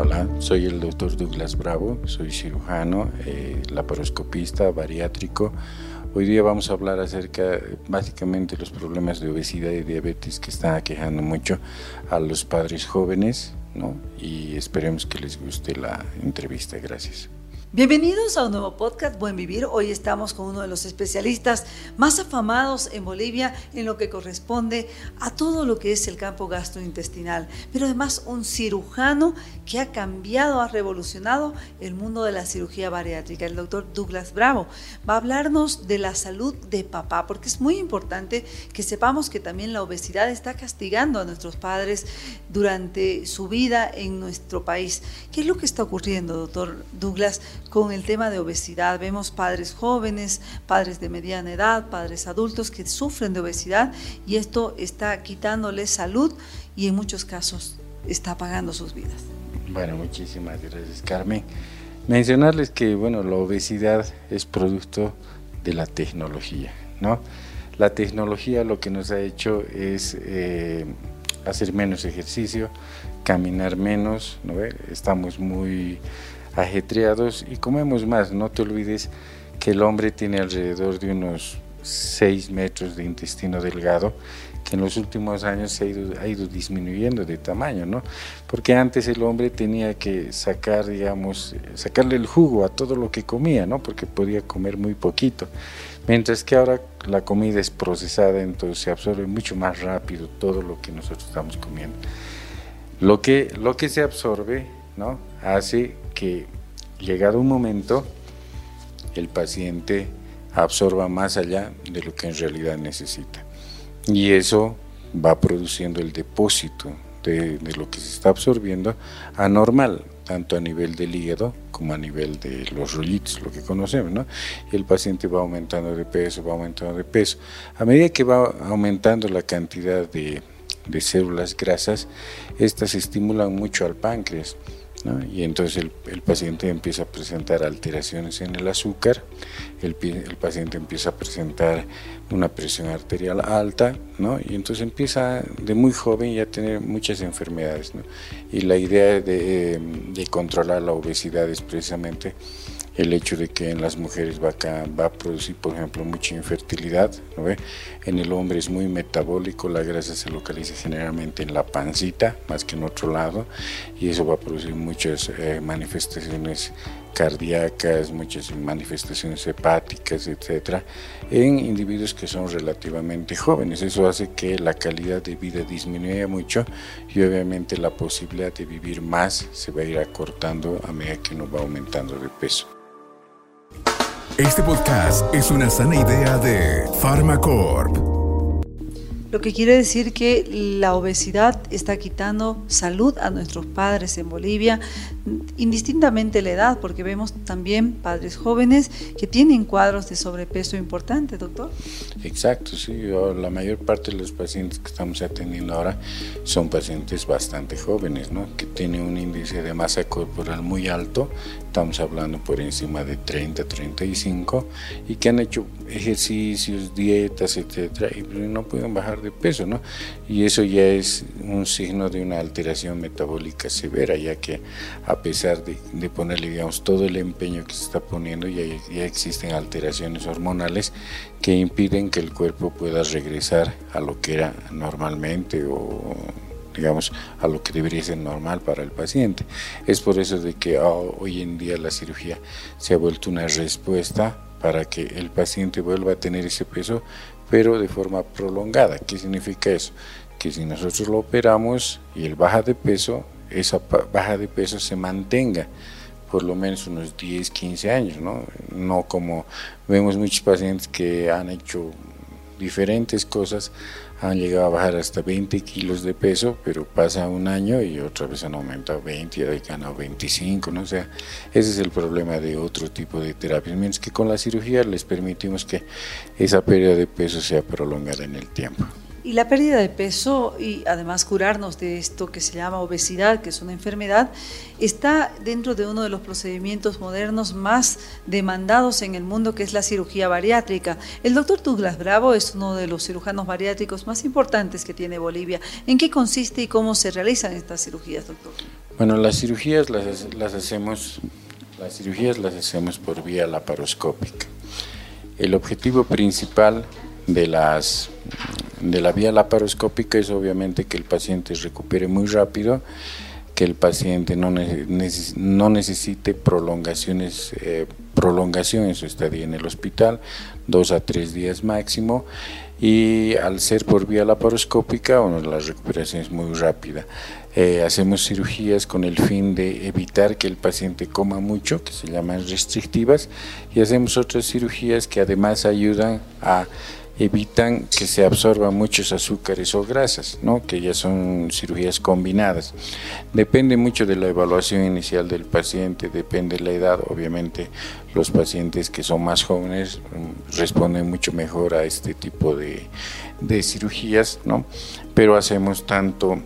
Hola, soy el doctor Douglas Bravo, soy cirujano, eh, laparoscopista, bariátrico. Hoy día vamos a hablar acerca básicamente los problemas de obesidad y diabetes que están aquejando mucho a los padres jóvenes, ¿no? Y esperemos que les guste la entrevista. Gracias. Bienvenidos a un nuevo podcast Buen Vivir. Hoy estamos con uno de los especialistas más afamados en Bolivia en lo que corresponde a todo lo que es el campo gastrointestinal, pero además un cirujano que ha cambiado, ha revolucionado el mundo de la cirugía bariátrica, el doctor Douglas Bravo. Va a hablarnos de la salud de papá, porque es muy importante que sepamos que también la obesidad está castigando a nuestros padres durante su vida en nuestro país. ¿Qué es lo que está ocurriendo, doctor Douglas? Con el tema de obesidad. Vemos padres jóvenes, padres de mediana edad, padres adultos que sufren de obesidad y esto está quitándoles salud y en muchos casos está apagando sus vidas. Bueno, muchísimas gracias Carmen. Mencionarles que bueno, la obesidad es producto de la tecnología, ¿no? La tecnología lo que nos ha hecho es eh, hacer menos ejercicio, caminar menos, ¿no? Estamos muy ajetreados y comemos más. No te olvides que el hombre tiene alrededor de unos 6 metros de intestino delgado, que en los últimos años se ha ido, ha ido disminuyendo de tamaño, ¿no? Porque antes el hombre tenía que sacar, digamos, sacarle el jugo a todo lo que comía, ¿no? Porque podía comer muy poquito. Mientras que ahora la comida es procesada, entonces se absorbe mucho más rápido todo lo que nosotros estamos comiendo. Lo que, lo que se absorbe, ¿no? Hace que llegado un momento el paciente absorba más allá de lo que en realidad necesita. Y eso va produciendo el depósito de, lo que se está absorbiendo anormal, tanto a nivel del hígado como a nivel de los rollitos, lo que conocemos, ¿no? Y el paciente va aumentando de peso, va aumentando de peso. A medida que va aumentando la cantidad de, de células grasas, estas estimulan mucho al páncreas y entonces el, paciente empieza a presentar alteraciones en el azúcar, el, paciente empieza a presentar una presión arterial alta, ¿no? y entonces empieza de muy joven ya a tener muchas enfermedades. Y la idea de, de controlar la obesidad es precisamente el hecho de que en las mujeres va a, producir, por ejemplo, mucha infertilidad, ¿no ve? En el hombre es muy metabólico, la grasa se localiza generalmente en la pancita, más que en otro lado, y eso va a producir muchas eh, manifestaciones cardíacas, muchas manifestaciones hepáticas, etcétera, en individuos que son relativamente jóvenes. Eso hace que la calidad de vida disminuya mucho y obviamente la posibilidad de vivir más se va a ir acortando a medida que uno va aumentando de peso. Este podcast es una sana idea de Pharmacorp. Lo que quiere decir que la obesidad está quitando salud a nuestros padres en Bolivia, indistintamente la edad, porque vemos también padres jóvenes que tienen cuadros de sobrepeso importante, doctor. Exacto, sí. La mayor parte de los pacientes que estamos atendiendo ahora son pacientes bastante jóvenes, ¿no? que tienen un índice de masa corporal muy alto, estamos hablando por encima de 30, 35, y que han hecho ejercicios, dietas, etcétera, y no pueden bajar de peso, ¿no? Y eso ya es un signo de una alteración metabólica severa, ya que a pesar de, de ponerle, digamos, todo el empeño que se está poniendo, ya, ya existen alteraciones hormonales que impiden que el cuerpo pueda regresar a lo que era normalmente o digamos, a lo que debería ser normal para el paciente. Es por eso de que oh, hoy en día la cirugía se ha vuelto una respuesta para que el paciente vuelva a tener ese peso, pero de forma prolongada. ¿Qué significa eso? Que si nosotros lo operamos y él baja de peso, esa baja de peso se mantenga por lo menos unos 10, 15 años, ¿no? No como vemos muchos pacientes que han hecho diferentes cosas, han llegado a bajar hasta 20 kilos de peso, pero pasa un año y otra vez han aumentado 20 y han ganado 25, ¿no? O ese es el problema de otro tipo de terapias, mientras que con la cirugía les permitimos que esa pérdida de peso sea prolongada en el tiempo. Y la pérdida de peso y además curarnos de esto que se llama obesidad, que es una enfermedad, está dentro de uno de los procedimientos modernos más demandados en el mundo, que es la cirugía bariátrica. El doctor Douglas Bravo es uno de los cirujanos bariátricos más importantes que tiene Bolivia. ¿En qué consiste y cómo se realizan estas cirugías, doctor? Bueno, las cirugías las, las hacemos, las cirugías las hacemos por vía laparoscópica. El objetivo principal de las de la vía laparoscópica es obviamente que el paciente recupere muy rápido, que el paciente no, necesite prolongaciones, eh, prolongación en su estadía en el hospital, dos a tres días máximo, y al ser por vía laparoscópica, bueno, la recuperación es muy rápida. Eh, hacemos cirugías con el fin de evitar que el paciente coma mucho, que se llaman restrictivas, y hacemos otras cirugías que además ayudan a evitan que se absorban muchos azúcares o grasas, ¿no? que ya son cirugías combinadas. Depende mucho de la evaluación inicial del paciente, depende de la edad, obviamente los pacientes que son más jóvenes mm, responden mucho mejor a este tipo de, de cirugías, ¿no? pero hacemos tanto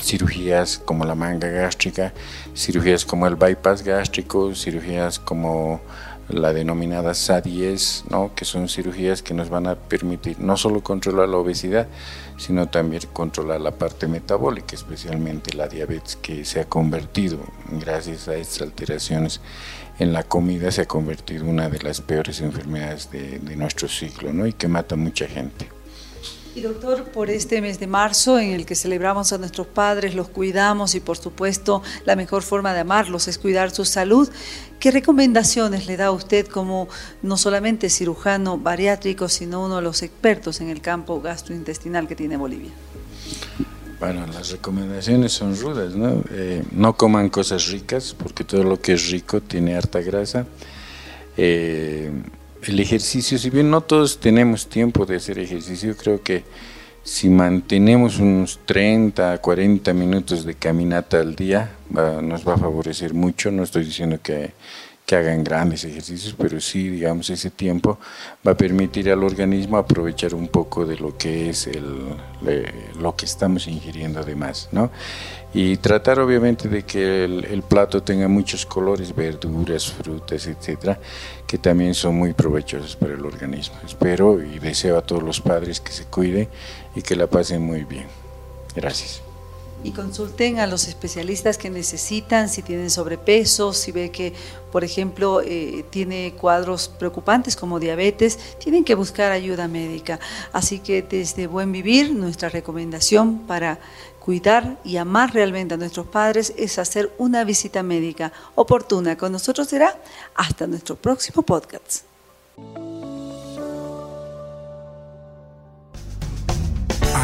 cirugías como la manga gástrica, cirugías como el bypass gástrico, cirugías como la denominada SA10, ¿no? que son cirugías que nos van a permitir no solo controlar la obesidad, sino también controlar la parte metabólica, especialmente la diabetes que se ha convertido, gracias a estas alteraciones en la comida, se ha convertido una de las peores enfermedades de, de nuestro siglo ¿no? y que mata a mucha gente. Y doctor, por este mes de marzo en el que celebramos a nuestros padres, los cuidamos y por supuesto la mejor forma de amarlos es cuidar su salud, ¿qué recomendaciones le da usted como no solamente cirujano bariátrico, sino uno de los expertos en el campo gastrointestinal que tiene Bolivia? Bueno, las recomendaciones son rudas, ¿no? Eh, no coman cosas ricas, porque todo lo que es rico tiene harta grasa. Eh, el ejercicio, si bien no todos tenemos tiempo de hacer ejercicio, creo que si mantenemos unos 30, 40 minutos de caminata al día, nos va a favorecer mucho. No estoy diciendo que que hagan grandes ejercicios, pero sí, digamos, ese tiempo va a permitir al organismo aprovechar un poco de lo que es el, lo que estamos ingiriendo además, ¿no? Y tratar obviamente de que el, plato tenga muchos colores, verduras, frutas, etcétera, que también son muy provechosos para el organismo. Espero y deseo a todos los padres que se cuiden y que la pasen muy bien. Gracias y consulten a los especialistas que necesitan, si tienen sobrepeso, si ve que, por ejemplo, eh, tiene cuadros preocupantes como diabetes, tienen que buscar ayuda médica. Así que desde Buen Vivir, nuestra recomendación para cuidar y amar realmente a nuestros padres es hacer una visita médica oportuna. Con nosotros será hasta nuestro próximo podcast.